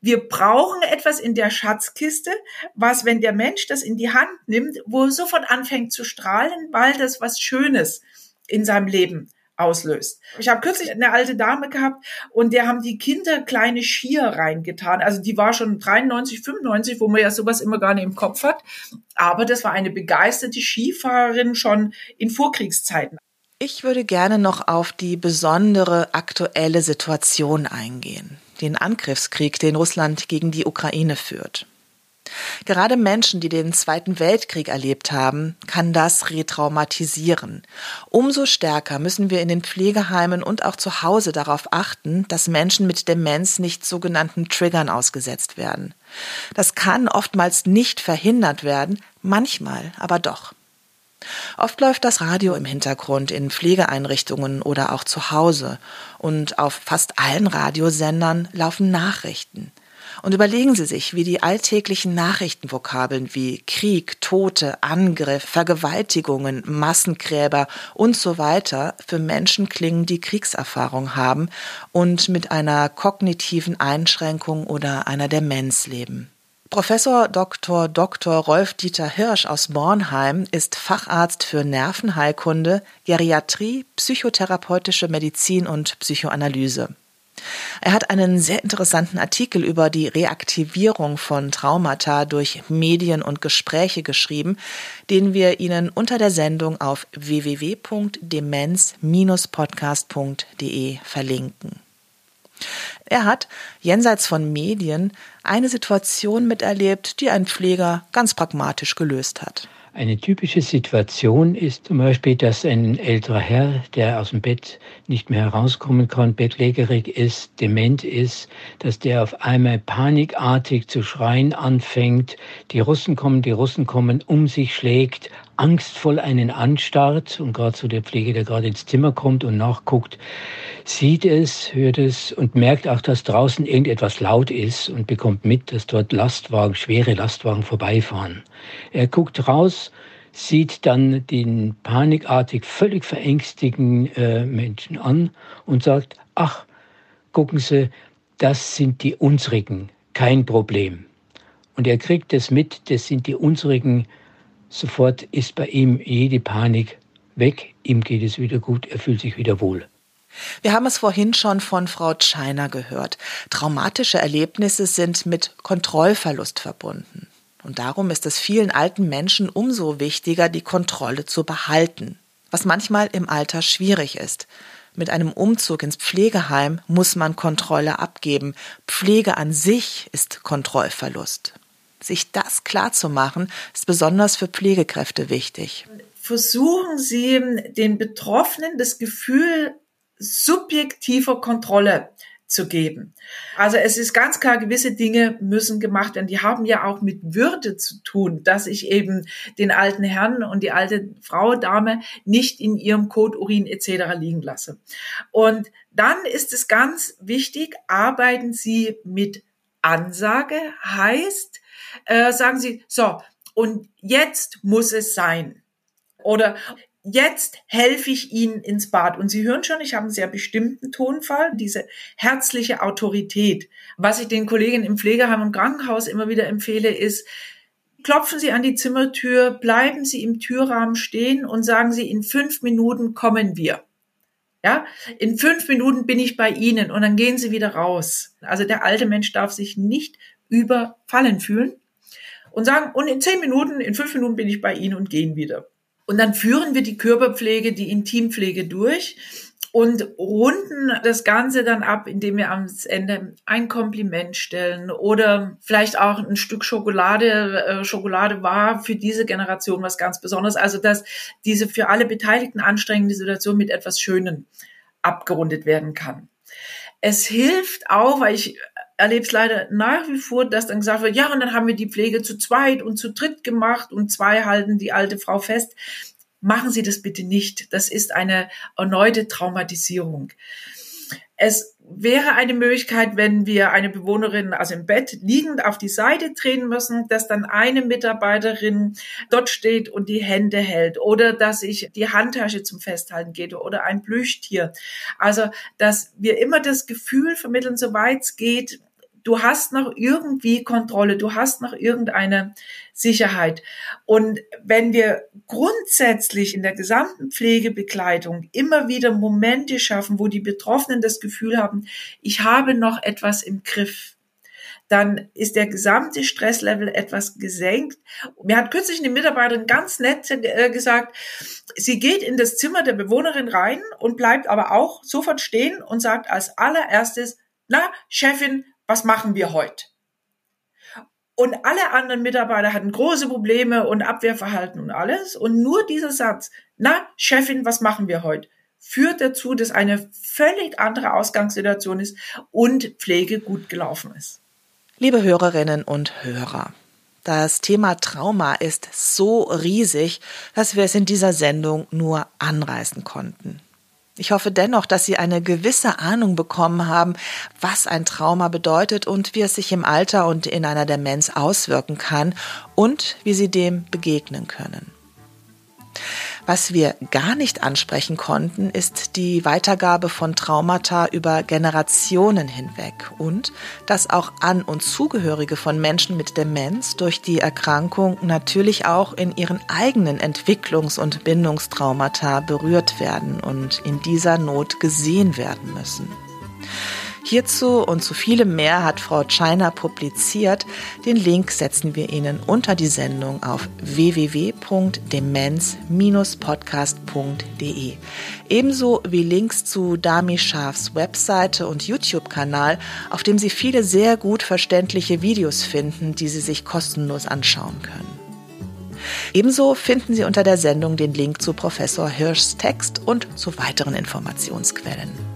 wir brauchen etwas in der Schatzkiste, was, wenn der Mensch das in die Hand nimmt, wo sofort anfängt zu strahlen, weil das was Schönes in seinem Leben auslöst. Ich habe kürzlich eine alte Dame gehabt und der haben die Kinder kleine Skier reingetan. Also die war schon 93, 95, wo man ja sowas immer gar nicht im Kopf hat. Aber das war eine begeisterte Skifahrerin schon in Vorkriegszeiten. Ich würde gerne noch auf die besondere aktuelle Situation eingehen. Den Angriffskrieg, den Russland gegen die Ukraine führt. Gerade Menschen, die den Zweiten Weltkrieg erlebt haben, kann das retraumatisieren. Umso stärker müssen wir in den Pflegeheimen und auch zu Hause darauf achten, dass Menschen mit Demenz nicht sogenannten Triggern ausgesetzt werden. Das kann oftmals nicht verhindert werden, manchmal aber doch. Oft läuft das Radio im Hintergrund in Pflegeeinrichtungen oder auch zu Hause und auf fast allen Radiosendern laufen Nachrichten. Und überlegen Sie sich, wie die alltäglichen Nachrichtenvokabeln wie Krieg, Tote, Angriff, Vergewaltigungen, Massengräber und so weiter für Menschen klingen, die Kriegserfahrung haben und mit einer kognitiven Einschränkung oder einer Demenz leben. Professor Dr. Dr. Rolf Dieter Hirsch aus Bornheim ist Facharzt für Nervenheilkunde, Geriatrie, psychotherapeutische Medizin und Psychoanalyse. Er hat einen sehr interessanten Artikel über die Reaktivierung von Traumata durch Medien und Gespräche geschrieben, den wir Ihnen unter der Sendung auf www.demenz-podcast.de verlinken. Er hat, jenseits von Medien, eine Situation miterlebt, die ein Pfleger ganz pragmatisch gelöst hat. Eine typische Situation ist zum Beispiel, dass ein älterer Herr, der aus dem Bett nicht mehr herauskommen kann, bettlägerig ist, dement ist, dass der auf einmal panikartig zu schreien anfängt, die Russen kommen, die Russen kommen, um sich schlägt, angstvoll einen anstarrt und gerade so der Pflege, der gerade ins Zimmer kommt und nachguckt, sieht es, hört es und merkt auch, dass draußen irgendetwas laut ist und bekommt mit, dass dort Lastwagen, schwere Lastwagen vorbeifahren. Er guckt raus, sieht dann den panikartig völlig verängstigen äh, Menschen an und sagt, ach, gucken Sie, das sind die unsrigen, kein Problem. Und er kriegt es mit, das sind die unsrigen, sofort ist bei ihm jede Panik weg, ihm geht es wieder gut, er fühlt sich wieder wohl. Wir haben es vorhin schon von Frau Scheiner gehört. Traumatische Erlebnisse sind mit Kontrollverlust verbunden. Und darum ist es vielen alten Menschen umso wichtiger, die Kontrolle zu behalten, was manchmal im Alter schwierig ist. Mit einem Umzug ins Pflegeheim muss man Kontrolle abgeben. Pflege an sich ist Kontrollverlust. Sich das klar zu machen, ist besonders für Pflegekräfte wichtig. Versuchen Sie den Betroffenen das Gefühl subjektiver Kontrolle zu geben. Also es ist ganz klar, gewisse Dinge müssen gemacht werden. Die haben ja auch mit Würde zu tun, dass ich eben den alten Herrn und die alte Frau, Dame nicht in ihrem Kot, Urin etc. liegen lasse. Und dann ist es ganz wichtig, arbeiten Sie mit Ansage, heißt, äh, sagen Sie, so, und jetzt muss es sein. Oder jetzt helfe ich Ihnen ins Bad. Und Sie hören schon, ich habe einen sehr bestimmten Tonfall, diese herzliche Autorität. Was ich den Kollegen im Pflegeheim und Krankenhaus immer wieder empfehle, ist, klopfen Sie an die Zimmertür, bleiben Sie im Türrahmen stehen und sagen Sie, in fünf Minuten kommen wir. Ja, in fünf Minuten bin ich bei Ihnen und dann gehen Sie wieder raus. Also der alte Mensch darf sich nicht überfallen fühlen und sagen, und in zehn Minuten, in fünf Minuten bin ich bei Ihnen und gehen wieder. Und dann führen wir die Körperpflege, die Intimpflege durch und runden das Ganze dann ab, indem wir am Ende ein Kompliment stellen oder vielleicht auch ein Stück Schokolade. Äh, Schokolade war für diese Generation was ganz Besonderes. Also dass diese für alle Beteiligten anstrengende Situation mit etwas Schönen abgerundet werden kann. Es hilft auch, weil ich erlebe es leider nach wie vor, dass dann gesagt wird, ja, und dann haben wir die Pflege zu zweit und zu dritt gemacht und zwei halten die alte Frau fest. Machen Sie das bitte nicht. Das ist eine erneute Traumatisierung. Es wäre eine Möglichkeit, wenn wir eine Bewohnerin also im Bett liegend auf die Seite drehen müssen, dass dann eine Mitarbeiterin dort steht und die Hände hält oder dass ich die Handtasche zum Festhalten gebe oder ein Plüschtier. Also, dass wir immer das Gefühl vermitteln, soweit es geht, du hast noch irgendwie Kontrolle, du hast noch irgendeine Sicherheit. Und wenn wir grundsätzlich in der gesamten Pflegebegleitung immer wieder Momente schaffen, wo die Betroffenen das Gefühl haben, ich habe noch etwas im Griff, dann ist der gesamte Stresslevel etwas gesenkt. Mir hat kürzlich eine Mitarbeiterin ganz nett äh, gesagt, sie geht in das Zimmer der Bewohnerin rein und bleibt aber auch sofort stehen und sagt als allererstes, na, Chefin, was machen wir heute? Und alle anderen Mitarbeiter hatten große Probleme und Abwehrverhalten und alles. Und nur dieser Satz, na, Chefin, was machen wir heute? führt dazu, dass eine völlig andere Ausgangssituation ist und Pflege gut gelaufen ist. Liebe Hörerinnen und Hörer, das Thema Trauma ist so riesig, dass wir es in dieser Sendung nur anreißen konnten. Ich hoffe dennoch, dass Sie eine gewisse Ahnung bekommen haben, was ein Trauma bedeutet und wie es sich im Alter und in einer Demenz auswirken kann und wie Sie dem begegnen können. Was wir gar nicht ansprechen konnten, ist die Weitergabe von Traumata über Generationen hinweg und dass auch An- und Zugehörige von Menschen mit Demenz durch die Erkrankung natürlich auch in ihren eigenen Entwicklungs- und Bindungstraumata berührt werden und in dieser Not gesehen werden müssen. Hierzu und zu vielem mehr hat Frau China publiziert. Den Link setzen wir Ihnen unter die Sendung auf www.demenz-podcast.de. Ebenso wie Links zu Dami Schafs Webseite und YouTube-Kanal, auf dem Sie viele sehr gut verständliche Videos finden, die Sie sich kostenlos anschauen können. Ebenso finden Sie unter der Sendung den Link zu Professor Hirschs Text und zu weiteren Informationsquellen.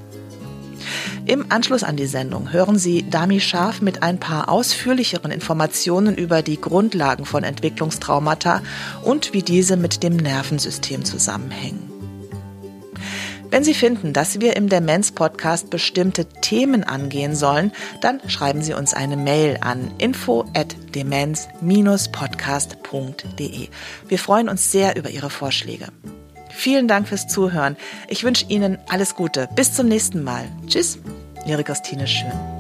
Im Anschluss an die Sendung hören Sie Dami Scharf mit ein paar ausführlicheren Informationen über die Grundlagen von Entwicklungstraumata und wie diese mit dem Nervensystem zusammenhängen. Wenn Sie finden, dass wir im Demenz-Podcast bestimmte Themen angehen sollen, dann schreiben Sie uns eine Mail an info@demenz-podcast.de. Wir freuen uns sehr über Ihre Vorschläge. Vielen Dank fürs Zuhören. Ich wünsche Ihnen alles Gute. Bis zum nächsten Mal. Tschüss. Ihre Christine Schön.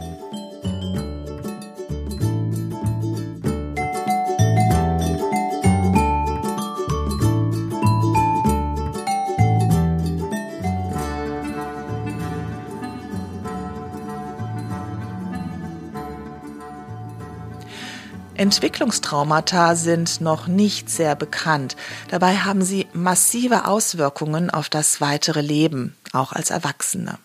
Entwicklungstraumata sind noch nicht sehr bekannt. Dabei haben sie massive Auswirkungen auf das weitere Leben, auch als Erwachsene.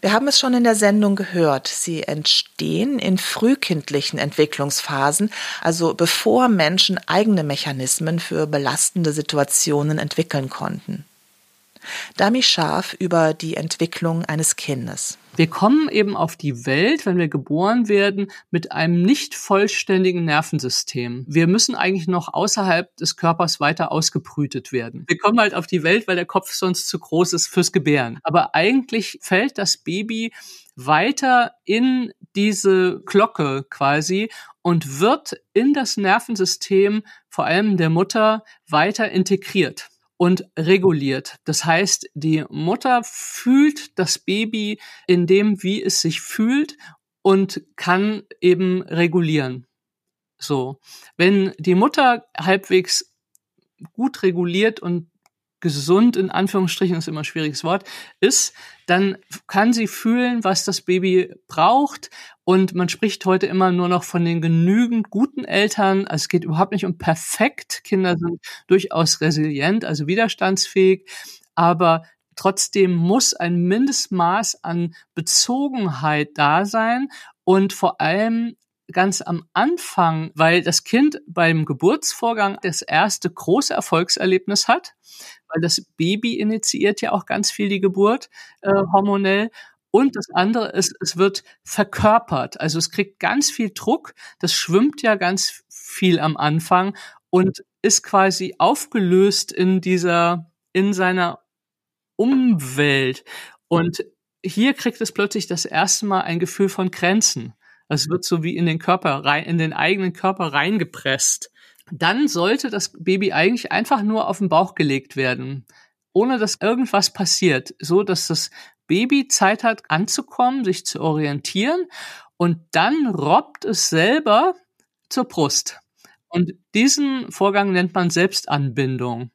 Wir haben es schon in der Sendung gehört. Sie entstehen in frühkindlichen Entwicklungsphasen, also bevor Menschen eigene Mechanismen für belastende Situationen entwickeln konnten. Dami Scharf über die Entwicklung eines Kindes. Wir kommen eben auf die Welt, wenn wir geboren werden, mit einem nicht vollständigen Nervensystem. Wir müssen eigentlich noch außerhalb des Körpers weiter ausgebrütet werden. Wir kommen halt auf die Welt, weil der Kopf sonst zu groß ist fürs Gebären. Aber eigentlich fällt das Baby weiter in diese Glocke quasi und wird in das Nervensystem, vor allem der Mutter, weiter integriert und reguliert. Das heißt, die Mutter fühlt das Baby in dem, wie es sich fühlt und kann eben regulieren. So. Wenn die Mutter halbwegs gut reguliert und gesund in Anführungsstrichen ist immer ein schwieriges Wort ist, dann kann sie fühlen, was das Baby braucht und man spricht heute immer nur noch von den genügend guten Eltern. Also es geht überhaupt nicht um perfekt. Kinder sind durchaus resilient, also widerstandsfähig, aber trotzdem muss ein Mindestmaß an Bezogenheit da sein und vor allem ganz am Anfang, weil das Kind beim Geburtsvorgang das erste große Erfolgserlebnis hat, weil das Baby initiiert ja auch ganz viel die Geburt äh, hormonell. Und das andere ist, es wird verkörpert. Also es kriegt ganz viel Druck. Das schwimmt ja ganz viel am Anfang und ist quasi aufgelöst in dieser, in seiner Umwelt. Und hier kriegt es plötzlich das erste Mal ein Gefühl von Grenzen. Es wird so wie in den Körper rein, in den eigenen Körper reingepresst. Dann sollte das Baby eigentlich einfach nur auf den Bauch gelegt werden, ohne dass irgendwas passiert, so dass das Baby Zeit hat anzukommen, sich zu orientieren und dann robbt es selber zur Brust. Und diesen Vorgang nennt man Selbstanbindung.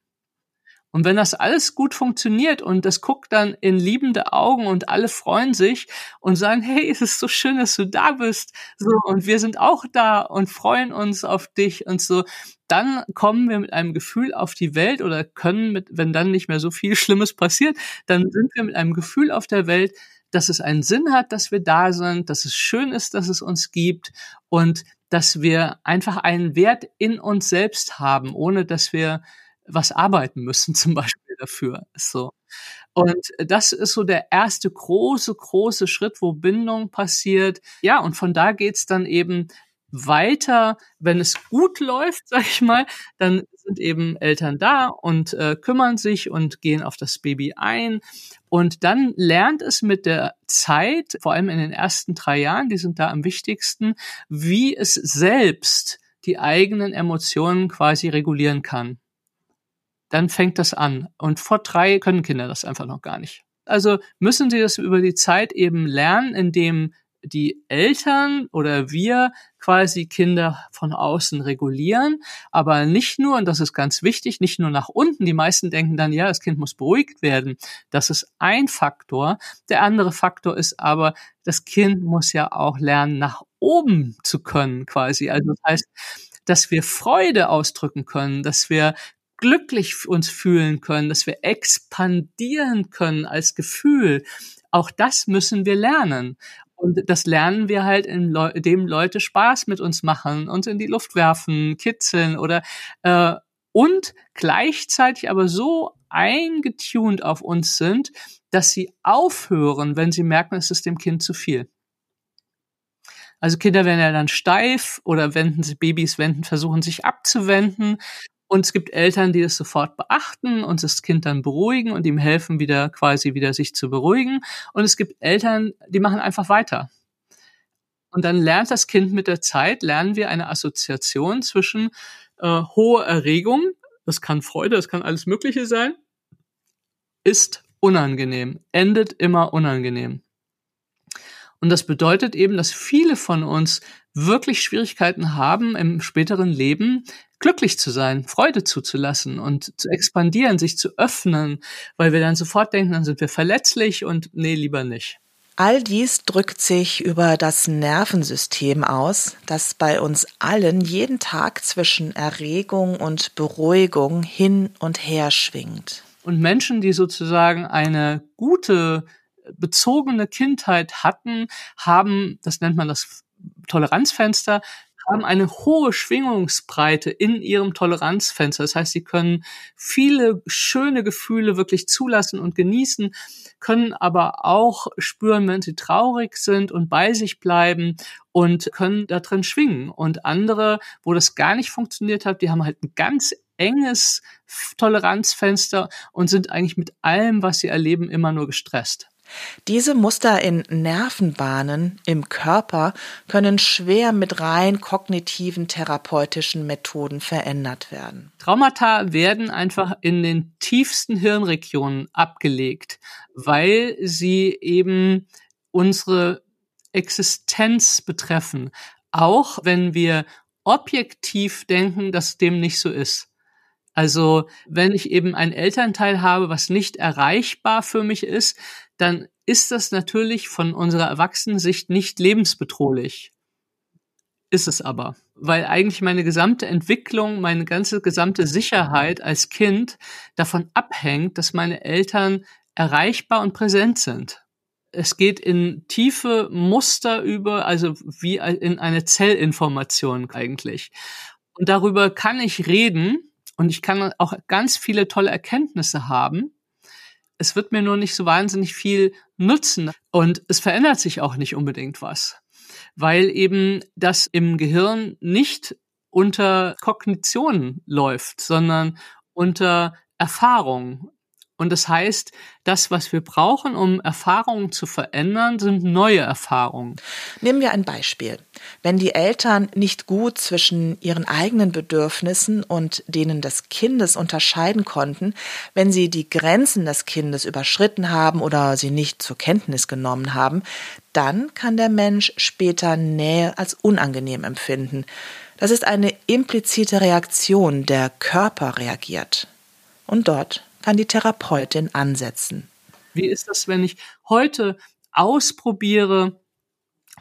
Und wenn das alles gut funktioniert und das guckt dann in liebende Augen und alle freuen sich und sagen, hey, es ist so schön, dass du da bist, so, und wir sind auch da und freuen uns auf dich und so, dann kommen wir mit einem Gefühl auf die Welt oder können mit, wenn dann nicht mehr so viel Schlimmes passiert, dann sind wir mit einem Gefühl auf der Welt, dass es einen Sinn hat, dass wir da sind, dass es schön ist, dass es uns gibt und dass wir einfach einen Wert in uns selbst haben, ohne dass wir was arbeiten müssen, zum Beispiel dafür. So. Und das ist so der erste große, große Schritt, wo Bindung passiert. Ja, und von da geht's dann eben weiter, wenn es gut läuft, sag ich mal, dann sind eben Eltern da und äh, kümmern sich und gehen auf das Baby ein. Und dann lernt es mit der Zeit, vor allem in den ersten drei Jahren, die sind da am wichtigsten, wie es selbst die eigenen Emotionen quasi regulieren kann. Dann fängt das an. Und vor drei können Kinder das einfach noch gar nicht. Also müssen sie das über die Zeit eben lernen, indem die Eltern oder wir quasi Kinder von außen regulieren, aber nicht nur, und das ist ganz wichtig, nicht nur nach unten. Die meisten denken dann, ja, das Kind muss beruhigt werden. Das ist ein Faktor. Der andere Faktor ist aber, das Kind muss ja auch lernen, nach oben zu können quasi. Also das heißt, dass wir Freude ausdrücken können, dass wir glücklich uns fühlen können, dass wir expandieren können als Gefühl. Auch das müssen wir lernen. Und das lernen wir halt, indem Leute Spaß mit uns machen, uns in die Luft werfen, kitzeln oder äh, und gleichzeitig aber so eingetunt auf uns sind, dass sie aufhören, wenn sie merken, es ist dem Kind zu viel. Also Kinder werden ja dann steif oder wenden sie Babys wenden, versuchen sich abzuwenden und es gibt Eltern, die das sofort beachten und das Kind dann beruhigen und ihm helfen, wieder quasi wieder sich zu beruhigen. Und es gibt Eltern, die machen einfach weiter. Und dann lernt das Kind mit der Zeit, lernen wir eine Assoziation zwischen äh, hohe Erregung, das kann Freude, das kann alles Mögliche sein, ist unangenehm, endet immer unangenehm. Und das bedeutet eben, dass viele von uns wirklich Schwierigkeiten haben, im späteren Leben glücklich zu sein, Freude zuzulassen und zu expandieren, sich zu öffnen, weil wir dann sofort denken, dann sind wir verletzlich und nee, lieber nicht. All dies drückt sich über das Nervensystem aus, das bei uns allen jeden Tag zwischen Erregung und Beruhigung hin und her schwingt. Und Menschen, die sozusagen eine gute, bezogene Kindheit hatten, haben, das nennt man das Toleranzfenster, haben eine hohe Schwingungsbreite in ihrem Toleranzfenster. Das heißt, sie können viele schöne Gefühle wirklich zulassen und genießen, können aber auch spüren, wenn sie traurig sind und bei sich bleiben und können da drin schwingen. Und andere, wo das gar nicht funktioniert hat, die haben halt ein ganz enges Toleranzfenster und sind eigentlich mit allem, was sie erleben, immer nur gestresst. Diese Muster in Nervenbahnen im Körper können schwer mit rein kognitiven therapeutischen Methoden verändert werden. Traumata werden einfach in den tiefsten Hirnregionen abgelegt, weil sie eben unsere Existenz betreffen, auch wenn wir objektiv denken, dass dem nicht so ist. Also wenn ich eben ein Elternteil habe, was nicht erreichbar für mich ist, dann ist das natürlich von unserer Erwachsenensicht nicht lebensbedrohlich. Ist es aber. Weil eigentlich meine gesamte Entwicklung, meine ganze gesamte Sicherheit als Kind davon abhängt, dass meine Eltern erreichbar und präsent sind. Es geht in tiefe Muster über, also wie in eine Zellinformation eigentlich. Und darüber kann ich reden, und ich kann auch ganz viele tolle Erkenntnisse haben. Es wird mir nur nicht so wahnsinnig viel nutzen und es verändert sich auch nicht unbedingt was, weil eben das im Gehirn nicht unter Kognition läuft, sondern unter Erfahrung. Und das heißt, das, was wir brauchen, um Erfahrungen zu verändern, sind neue Erfahrungen. Nehmen wir ein Beispiel. Wenn die Eltern nicht gut zwischen ihren eigenen Bedürfnissen und denen des Kindes unterscheiden konnten, wenn sie die Grenzen des Kindes überschritten haben oder sie nicht zur Kenntnis genommen haben, dann kann der Mensch später Nähe als unangenehm empfinden. Das ist eine implizite Reaktion, der Körper reagiert. Und dort kann die Therapeutin ansetzen. Wie ist das, wenn ich heute ausprobiere,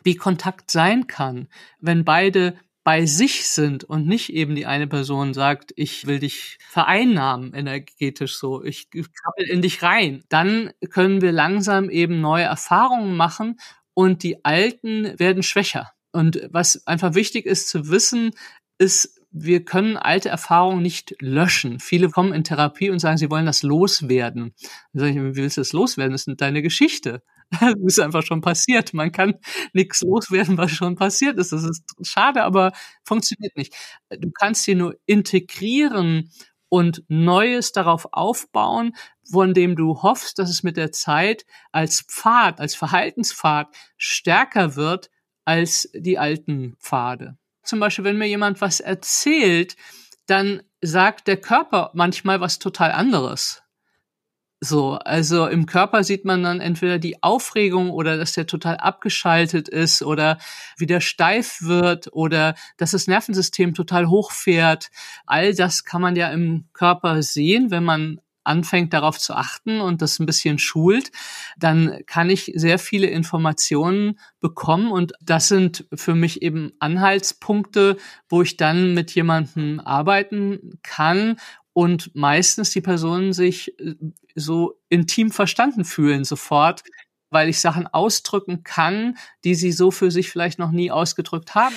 wie Kontakt sein kann, wenn beide bei sich sind und nicht eben die eine Person sagt, ich will dich vereinnahmen energetisch so, ich krabbel in dich rein, dann können wir langsam eben neue Erfahrungen machen und die alten werden schwächer. Und was einfach wichtig ist zu wissen, ist, wir können alte Erfahrungen nicht löschen. Viele kommen in Therapie und sagen, sie wollen das loswerden. Dann sage ich, wie willst du das loswerden? Das ist deine Geschichte. Das ist einfach schon passiert. Man kann nichts loswerden, was schon passiert ist. Das ist schade, aber funktioniert nicht. Du kannst sie nur integrieren und Neues darauf aufbauen, von dem du hoffst, dass es mit der Zeit als Pfad, als Verhaltenspfad stärker wird als die alten Pfade zum Beispiel, wenn mir jemand was erzählt, dann sagt der Körper manchmal was total anderes. So, also im Körper sieht man dann entweder die Aufregung oder dass der total abgeschaltet ist oder wieder steif wird oder dass das Nervensystem total hochfährt. All das kann man ja im Körper sehen, wenn man anfängt darauf zu achten und das ein bisschen schult, dann kann ich sehr viele Informationen bekommen und das sind für mich eben Anhaltspunkte, wo ich dann mit jemandem arbeiten kann und meistens die Personen sich äh, so intim verstanden fühlen sofort, weil ich Sachen ausdrücken kann, die sie so für sich vielleicht noch nie ausgedrückt haben.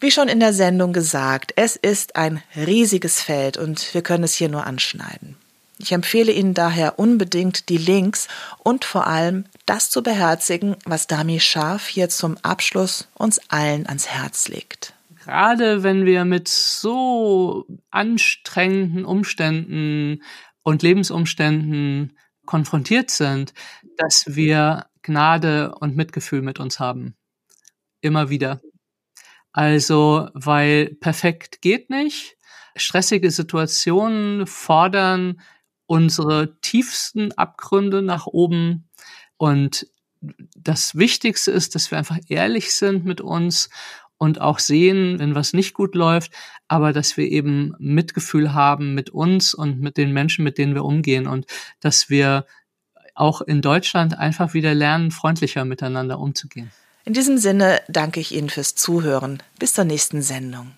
Wie schon in der Sendung gesagt, es ist ein riesiges Feld und wir können es hier nur anschneiden. Ich empfehle Ihnen daher unbedingt die Links und vor allem das zu beherzigen, was Dami Scharf hier zum Abschluss uns allen ans Herz legt. Gerade wenn wir mit so anstrengenden Umständen und Lebensumständen konfrontiert sind, dass wir Gnade und Mitgefühl mit uns haben. Immer wieder. Also, weil perfekt geht nicht. Stressige Situationen fordern unsere tiefsten Abgründe nach oben. Und das Wichtigste ist, dass wir einfach ehrlich sind mit uns und auch sehen, wenn was nicht gut läuft, aber dass wir eben Mitgefühl haben mit uns und mit den Menschen, mit denen wir umgehen und dass wir auch in Deutschland einfach wieder lernen, freundlicher miteinander umzugehen. In diesem Sinne danke ich Ihnen fürs Zuhören. Bis zur nächsten Sendung.